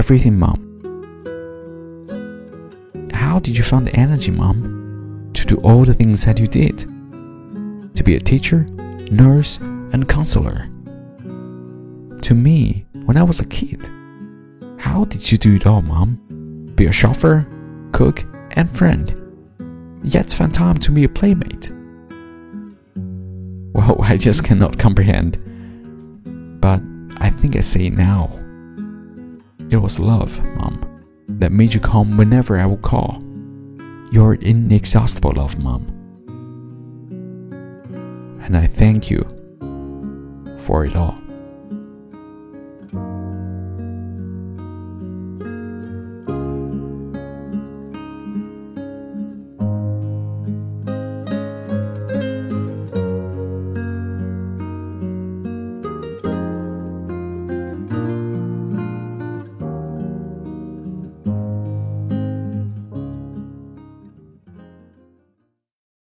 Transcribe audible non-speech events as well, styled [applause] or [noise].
everything, Mom. How did you find the energy, Mom, to do all the things that you did? To be a teacher, nurse, and counselor. To me, when I was a kid, how did you do it all, Mom? Be a chauffeur, cook, and friend, yet find time to be a playmate. Well, [laughs] I just cannot comprehend. But I think I say now. It was love, Mom, that made you come whenever I would call. Your inexhaustible love, Mom. And I thank you for it all.